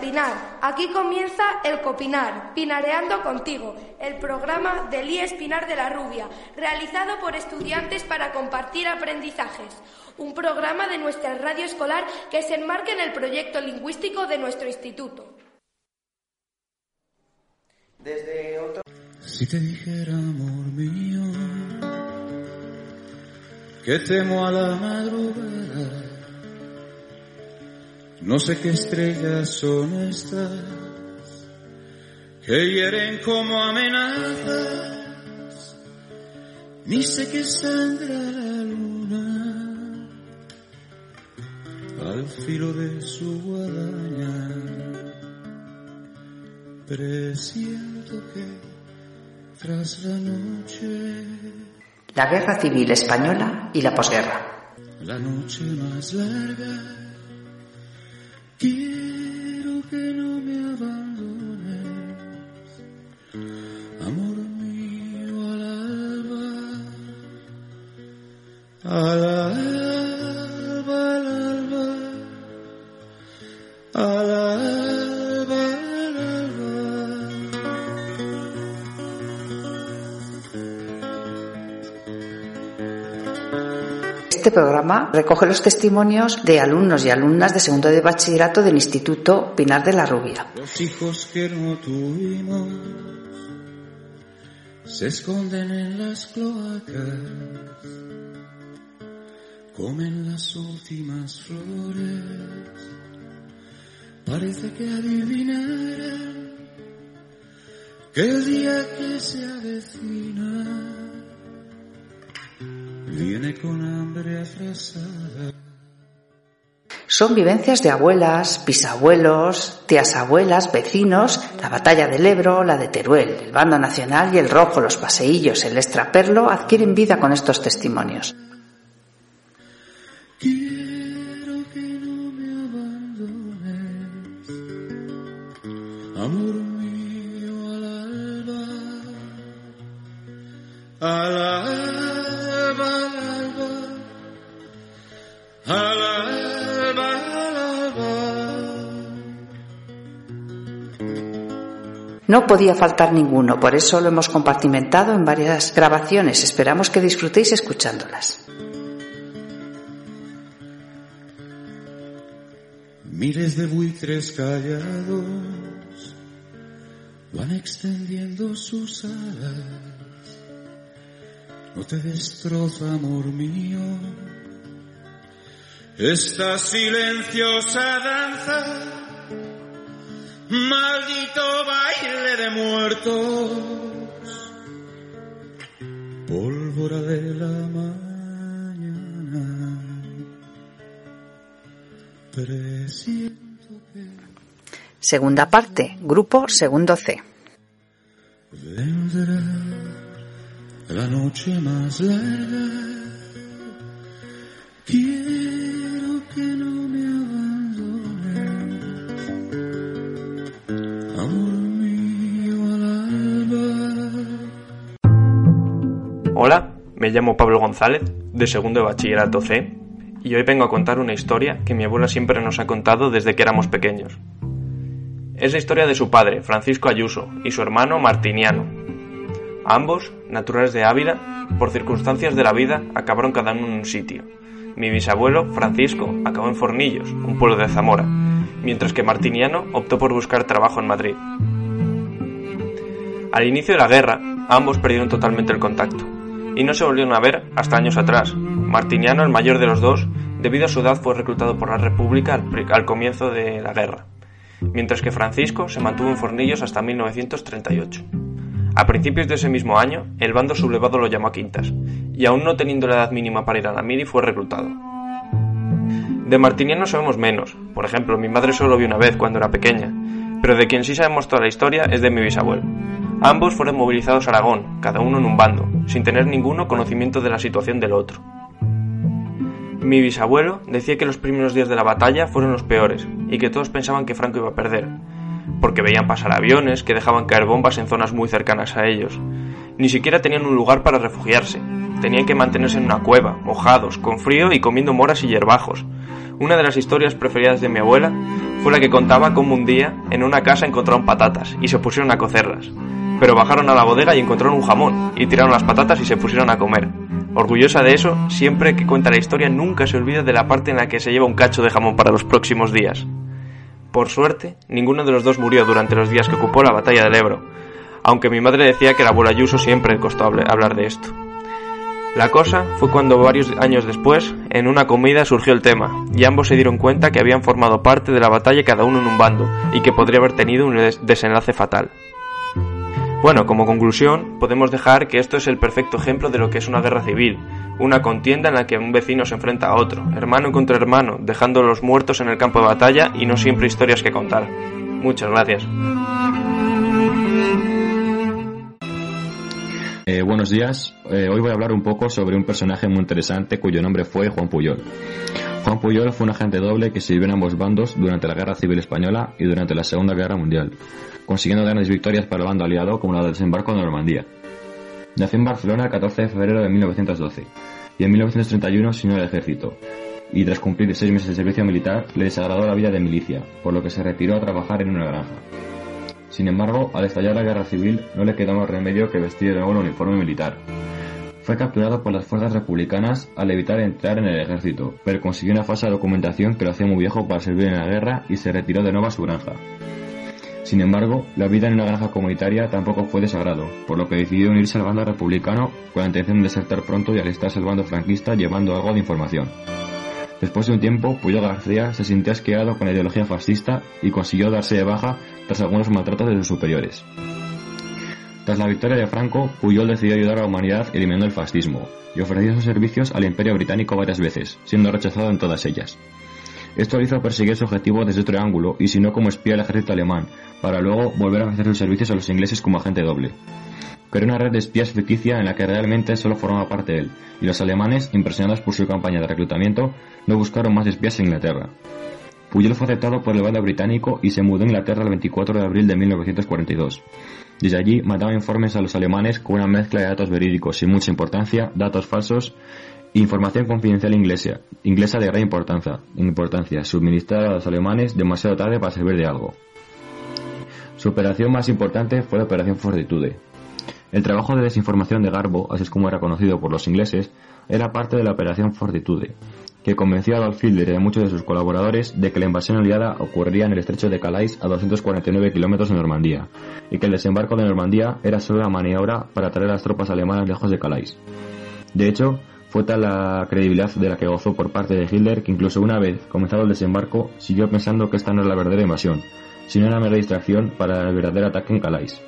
Pinar. Aquí comienza el Copinar, Pinareando contigo, el programa del IES Pinar de la Rubia, realizado por estudiantes para compartir aprendizajes. Un programa de nuestra radio escolar que se enmarca en el proyecto lingüístico de nuestro instituto. Desde otro... Si te dijera, amor mío, que temo a la madrugada, no sé qué estrellas son estas que hieren como amenazas, ni sé qué sangra la luna al filo de su guadaña. Presiento que tras la noche, La Guerra Civil Española y la posguerra. la noche más larga, quiero que no me abandones, amor mío al alba, al alba, Este programa recoge los testimonios de alumnos y alumnas de segundo de bachillerato del Instituto Pinar de la Rubia. Los hijos que no tuvimos se esconden en las cloacas, comen las últimas flores, parece que adivinarán que el día que se avecina viene con hambre afrasada. Son vivencias de abuelas, bisabuelos, tías abuelas, vecinos, la batalla del Ebro, la de Teruel, el bando nacional y el rojo, los paseillos, el extraperlo adquieren vida con estos testimonios. Quiero que no me abandones, amor mío al alba, al alba, No podía faltar ninguno, por eso lo hemos compartimentado en varias grabaciones. Esperamos que disfrutéis escuchándolas. Miles de buitres callados van extendiendo sus alas. No te destroza, amor mío, esta silenciosa danza, maldito baile de muertos, pólvora de la mañana. Presiento que Segunda parte, grupo segundo C. vendrá la noche más larga. Hola, me llamo Pablo González, de segundo de bachillerato C, y hoy vengo a contar una historia que mi abuela siempre nos ha contado desde que éramos pequeños. Es la historia de su padre, Francisco Ayuso, y su hermano Martiniano. Ambos, naturales de Ávila, por circunstancias de la vida, acabaron cada uno en un sitio. Mi bisabuelo, Francisco, acabó en Fornillos, un pueblo de Zamora, mientras que Martiniano optó por buscar trabajo en Madrid. Al inicio de la guerra, ambos perdieron totalmente el contacto, y no se volvieron a ver hasta años atrás. Martiniano, el mayor de los dos, debido a su edad fue reclutado por la República al, comienzo de la guerra, mientras que Francisco se mantuvo en Fornillos hasta 1938. A principios de ese mismo año, el bando sublevado lo llamó a Quintas, y aún no teniendo la edad mínima para ir a la mili fue reclutado. De Martiniano sabemos menos, por ejemplo, mi madre solo lo vio una vez cuando era pequeña, pero de quien sí sabemos toda la historia es de mi bisabuelo. Ambos fueron movilizados a Aragón, cada uno en un bando, sin tener ninguno conocimiento de la situación del otro. Mi bisabuelo decía que los primeros días de la batalla fueron los peores y que todos pensaban que Franco iba a perder, porque veían pasar aviones que dejaban caer bombas en zonas muy cercanas a ellos. Ni siquiera tenían un lugar para refugiarse, tenían que mantenerse en una cueva, mojados, con frío y comiendo moras y hierbajos. Una de las historias preferidas de mi abuela fue la que contaba cómo un día en una casa encontraron patatas y se pusieron a cocerlas. Pero bajaron a la bodega y encontraron un jamón y tiraron las patatas y se pusieron a comer. Orgullosa de eso, siempre que cuenta la historia nunca se olvida de la parte en la que se lleva un cacho de jamón para los próximos días. Por suerte, ninguno de los dos murió durante los días que ocupó la batalla del Ebro, aunque mi madre decía que la abuela Ayuso siempre le costó hablar de esto. La cosa fue cuando varios años después, en una comida surgió el tema, y ambos se dieron cuenta que habían formado parte de la batalla cada uno en un bando, y que podría haber tenido un desenlace fatal. Bueno, como conclusión, podemos dejar que esto es el perfecto ejemplo de lo que es una guerra civil, una contienda en la que un vecino se enfrenta a otro, hermano contra hermano, dejando los muertos en el campo de batalla y no siempre historias que contar. Muchas gracias. Eh, buenos días. Eh, hoy voy a hablar un poco sobre un personaje muy interesante cuyo nombre fue Juan Puyol. Juan Puyol fue un agente doble que sirvió en ambos bandos durante la Guerra Civil Española y durante la Segunda Guerra Mundial, consiguiendo grandes victorias para el bando aliado como la del desembarco de Normandía. Nació en Barcelona el 14 de febrero de 1912 y en 1931 se unió al ejército, y tras cumplir seis meses de servicio militar le desagradó la vida de milicia, por lo que se retiró a trabajar en una granja. Sin embargo, al estallar la guerra civil, no le quedó más remedio que vestir de nuevo el uniforme militar. Fue capturado por las fuerzas republicanas al evitar entrar en el ejército, pero consiguió una falsa documentación que lo hacía muy viejo para servir en la guerra y se retiró de nuevo a su granja. Sin embargo, la vida en una granja comunitaria tampoco fue de sagrado, por lo que decidió unirse al bando republicano con la intención de desertar pronto y alistarse al bando franquista llevando algo de información. Después de un tiempo, Puyol García se sintió asqueado con la ideología fascista y consiguió darse de baja tras algunos maltratos de sus superiores. Tras la victoria de Franco, Puyol decidió ayudar a la humanidad eliminando el fascismo y ofreció sus servicios al Imperio Británico varias veces, siendo rechazado en todas ellas. Esto hizo perseguir su objetivo desde otro ángulo y si no como espía del ejército alemán, para luego volver a ofrecer sus servicios a los ingleses como agente doble. Creó una red de espías ficticia en la que realmente solo formaba parte él, y los alemanes, impresionados por su campaña de reclutamiento, no buscaron más espías en Inglaterra. Puyol fue aceptado por el bando británico y se mudó a Inglaterra el 24 de abril de 1942. Desde allí mandaba informes a los alemanes con una mezcla de datos verídicos sin mucha importancia, datos falsos información confidencial inglesa, inglesa de gran importancia, importancia, suministrada a los alemanes demasiado tarde para servir de algo. Su operación más importante fue la Operación Fortitude. El trabajo de desinformación de Garbo, así es como era conocido por los ingleses, era parte de la Operación Fortitude, que convenció a Adolf Hitler y a muchos de sus colaboradores de que la invasión aliada ocurriría en el estrecho de Calais a 249 kilómetros de Normandía, y que el desembarco de Normandía era solo una maniobra para traer a las tropas alemanas lejos de Calais. De hecho, fue tal la credibilidad de la que gozó por parte de Hitler que incluso una vez comenzado el desembarco siguió pensando que esta no es la verdadera invasión, sino una mera distracción para el verdadero ataque en Calais.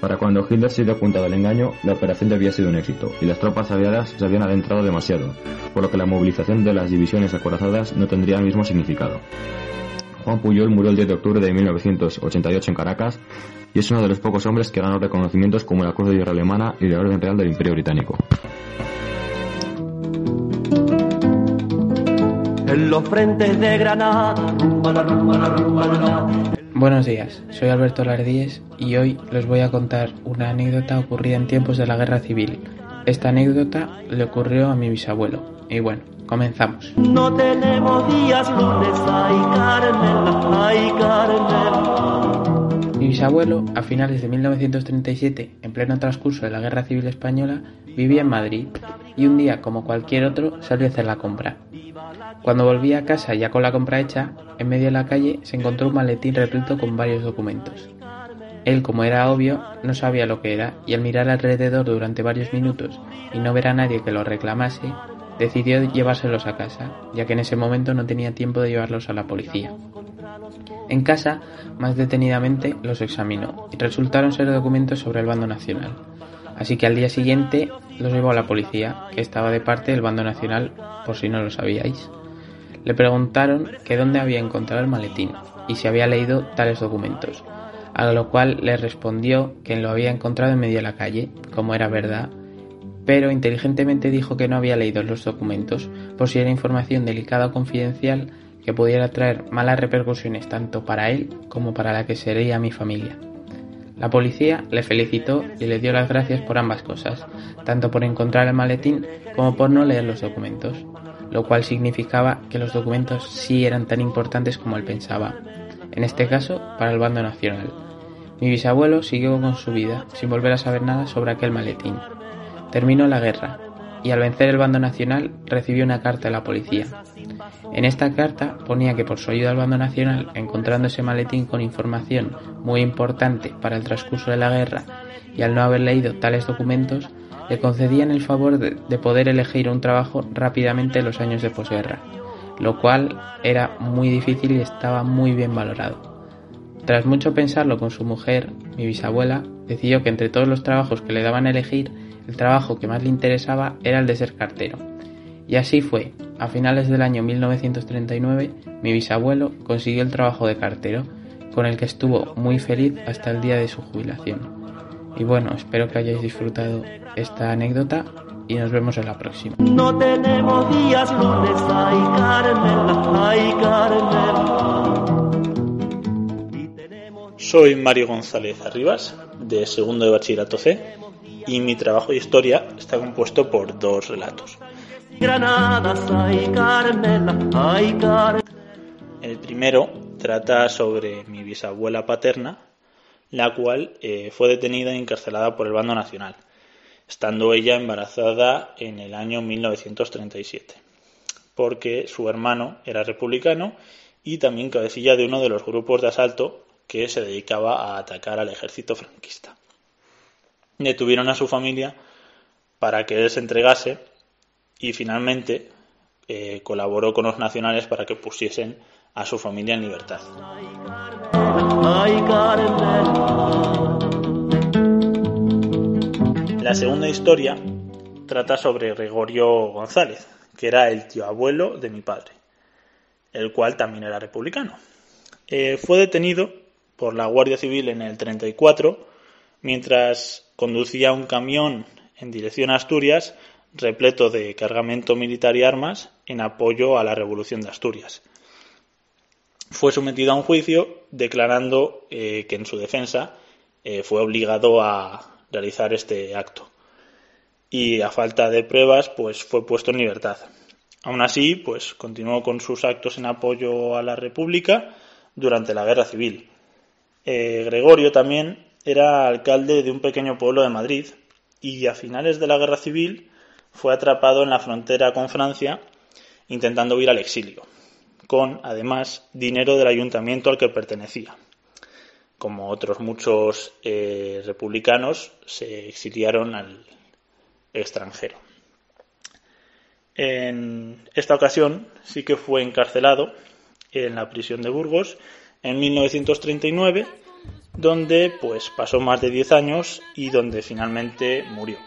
Para cuando Hitler se dio cuenta del engaño, la operación había sido un éxito, y las tropas aliadas se habían adentrado demasiado, por lo que la movilización de las divisiones acorazadas no tendría el mismo significado. Juan Puyol murió el 10 de octubre de 1988 en Caracas y es uno de los pocos hombres que ganó reconocimientos como la Cruz de Hierro Alemana y la Orden Real del Imperio Británico. En los frentes de Granada, Buenos días, soy Alberto Lardíez y hoy les voy a contar una anécdota ocurrida en tiempos de la Guerra Civil. Esta anécdota le ocurrió a mi bisabuelo. Y bueno, comenzamos. No tenemos días lunes, ay ay. Mi bisabuelo, a finales de 1937, en pleno transcurso de la Guerra Civil Española, vivía en Madrid y un día, como cualquier otro, salió a hacer la compra. Cuando volvía a casa ya con la compra hecha, en medio de la calle se encontró un maletín repleto con varios documentos. Él, como era obvio, no sabía lo que era y al mirar alrededor durante varios minutos y no ver a nadie que lo reclamase, decidió llevárselos a casa, ya que en ese momento no tenía tiempo de llevarlos a la policía. En casa, más detenidamente, los examinó y resultaron ser documentos sobre el bando nacional. Así que al día siguiente los llevó a la policía, que estaba de parte del bando nacional, por si no lo sabíais. Le preguntaron que dónde había encontrado el maletín y si había leído tales documentos, a lo cual le respondió que lo había encontrado en medio de la calle, como era verdad, pero inteligentemente dijo que no había leído los documentos por si era información delicada o confidencial que pudiera traer malas repercusiones tanto para él como para la que sería mi familia. La policía le felicitó y le dio las gracias por ambas cosas, tanto por encontrar el maletín como por no leer los documentos, lo cual significaba que los documentos sí eran tan importantes como él pensaba, en este caso para el bando nacional. Mi bisabuelo siguió con su vida, sin volver a saber nada sobre aquel maletín. Terminó la guerra, y al vencer el bando nacional recibió una carta de la policía. En esta carta ponía que por su ayuda al bando nacional, encontrando ese maletín con información muy importante para el transcurso de la guerra y al no haber leído tales documentos, le concedían el favor de, de poder elegir un trabajo rápidamente en los años de posguerra, lo cual era muy difícil y estaba muy bien valorado. Tras mucho pensarlo con su mujer, mi bisabuela decidió que entre todos los trabajos que le daban elegir, el trabajo que más le interesaba era el de ser cartero. Y así fue. A finales del año 1939, mi bisabuelo consiguió el trabajo de cartero, con el que estuvo muy feliz hasta el día de su jubilación. Y bueno, espero que hayáis disfrutado esta anécdota y nos vemos en la próxima. No tenemos días lunes, ay Carmela, ay Carmela. Y tenemos Soy Mario González Arribas, de segundo de bachillerato C, y mi trabajo de historia está compuesto por dos relatos. El primero trata sobre mi bisabuela paterna, la cual eh, fue detenida y encarcelada por el bando nacional, estando ella embarazada en el año 1937, porque su hermano era republicano y también cabecilla de uno de los grupos de asalto que se dedicaba a atacar al ejército franquista. Detuvieron a su familia para que él se entregase y finalmente eh, colaboró con los nacionales para que pusiesen a su familia en libertad. La segunda historia trata sobre Gregorio González, que era el tío abuelo de mi padre, el cual también era republicano. Eh, fue detenido por la Guardia Civil en el 34 mientras conducía un camión en dirección a Asturias repleto de cargamento militar y armas en apoyo a la Revolución de Asturias. Fue sometido a un juicio declarando eh, que en su defensa eh, fue obligado a realizar este acto y a falta de pruebas pues fue puesto en libertad. Aún así, pues continuó con sus actos en apoyo a la República durante la Guerra Civil. Eh, Gregorio también era alcalde de un pequeño pueblo de Madrid y a finales de la Guerra Civil fue atrapado en la frontera con Francia intentando huir al exilio, con además dinero del ayuntamiento al que pertenecía. Como otros muchos eh, republicanos, se exiliaron al extranjero. En esta ocasión sí que fue encarcelado en la prisión de Burgos en 1939, donde pues pasó más de 10 años y donde finalmente murió.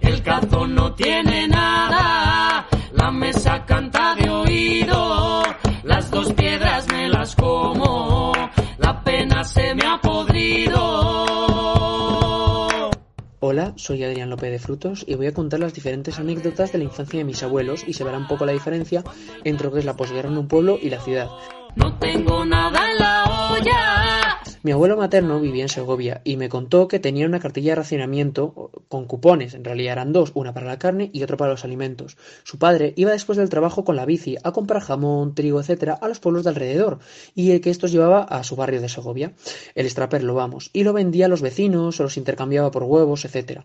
El cazo no tiene nada, la mesa canta de oído, las dos piedras me las como, la pena se me ha podrido. Hola, soy Adrián López de Frutos y voy a contar las diferentes anécdotas de la infancia de mis abuelos y se verá un poco la diferencia entre lo que es la posguerra en un pueblo y la ciudad. No tengo nada en la olla. Mi abuelo materno vivía en Segovia y me contó que tenía una cartilla de racionamiento con cupones, en realidad eran dos, una para la carne y otra para los alimentos. Su padre iba después del trabajo con la bici a comprar jamón, trigo, etcétera, a los pueblos de alrededor y el que estos llevaba a su barrio de Segovia, el extraperlo vamos, y lo vendía a los vecinos o los intercambiaba por huevos, etcétera.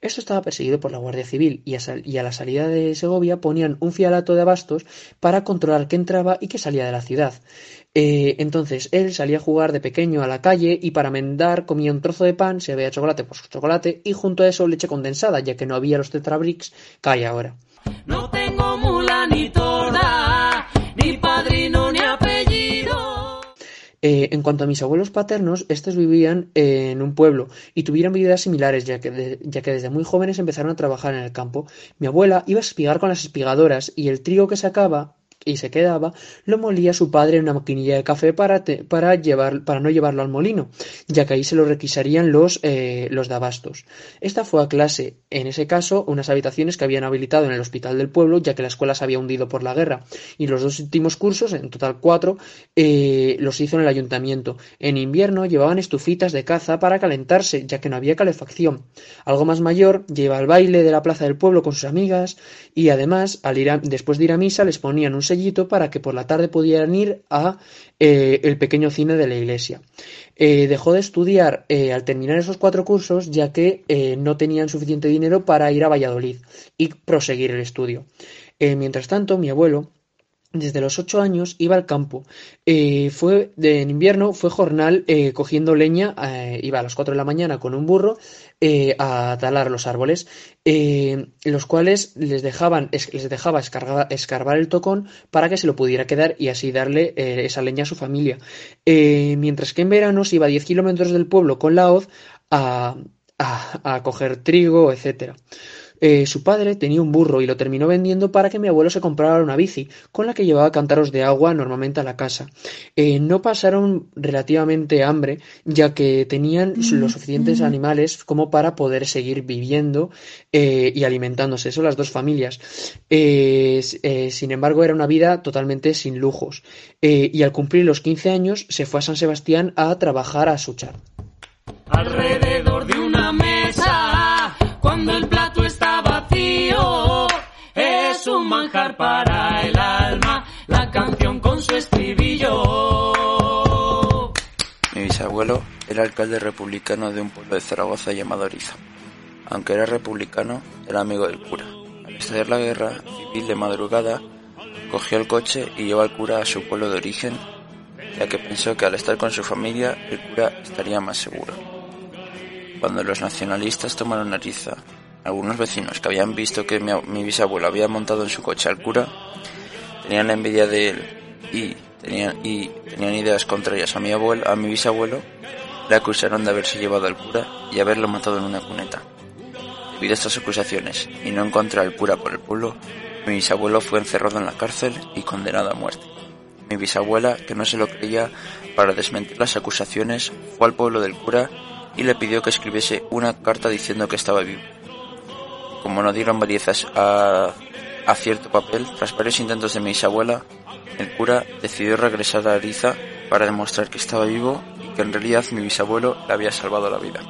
Esto estaba perseguido por la Guardia Civil y a, y a la salida de Segovia ponían un fialato de abastos para controlar qué entraba y qué salía de la ciudad. Eh, entonces él salía a jugar de pequeño a la calle y para mendar comía un trozo de pan, si había chocolate, pues chocolate, y junto a eso leche condensada, ya que no había los tetrabricks que hay ahora. No tengo mula ni torda, ni padrino ni apellido. Eh, en cuanto a mis abuelos paternos, estos vivían en un pueblo y tuvieron vidas similares, ya que, de- ya que desde muy jóvenes empezaron a trabajar en el campo. Mi abuela iba a espigar con las espigadoras y el trigo que sacaba y se quedaba, lo molía su padre en una maquinilla de café para, para, llevar, para no llevarlo al molino, ya que ahí se lo requisarían los, eh, los. Esta fue a clase, en ese caso, unas habitaciones que habían habilitado en el hospital del pueblo, ya que la escuela se había hundido por la guerra, y los dos últimos cursos, en total cuatro, eh, los hizo en el ayuntamiento. En invierno llevaban estufitas de caza para calentarse, ya que no había calefacción. Algo más mayor, lleva al baile de la plaza del pueblo con sus amigas, y además, al ir después de ir a misa, les ponían un sellito para que por la tarde pudieran ir a eh, el pequeño cine de la iglesia. Eh, dejó de estudiar eh, al terminar esos cuatro cursos ya que no tenían suficiente dinero para ir a Valladolid y proseguir el estudio. mientras tanto, mi abuelo, desde los ocho años iba al campo. fue de, en invierno fue jornal cogiendo leña. iba a las cuatro de la mañana con un burro a talar los árboles eh, los cuales les dejaban les dejaba escarbar el tocón para que se lo pudiera quedar y así darle eh, esa leña a su familia. Eh, mientras que en verano se iba a 10 kilómetros del pueblo con la hoz a, a, a coger trigo, etcétera. Eh, su padre tenía un burro y lo terminó vendiendo para que mi abuelo se comprara una bici, con la que llevaba cántaros de agua normalmente a la casa. Eh, no pasaron relativamente hambre, ya que tenían los suficientes animales como para poder seguir viviendo eh, y alimentándose. Son las dos familias. sin embargo, era una vida totalmente sin lujos. y al cumplir los 15 años, se fue a San Sebastián a trabajar a Suchar. Alrededor de una mesa, cuando el plato para el alma, la canción con su estribillo. Mi bisabuelo era alcalde republicano de un pueblo de Zaragoza llamado Ariza. Aunque era republicano, era amigo del cura. Al estallar la guerra civil de madrugada, cogió el coche y llevó al cura a su pueblo de origen, ya que pensó que al estar con su familia, el cura estaría más seguro. Cuando los nacionalistas tomaron Ariza, algunos vecinos que habían visto que mi, bisabuelo había montado en su coche al cura, tenían envidia de él y tenían, y tenían ideas contrarias a mi abuelo, a mi bisabuelo, le acusaron de haberse llevado al cura y haberlo matado en una cuneta. Debido a estas acusaciones y no encontrar al cura por el pueblo, mi bisabuelo fue encerrado en la cárcel y condenado a muerte. Mi bisabuela, que no se lo creía, para desmentir las acusaciones, fue al pueblo del cura y le pidió que escribiese una carta diciendo que estaba vivo. Como no dieron validez a, a cierto papel, tras varios intentos de mi bisabuela, el cura decidió regresar a Ariza para demostrar que estaba vivo y que en realidad mi bisabuelo le había salvado la vida.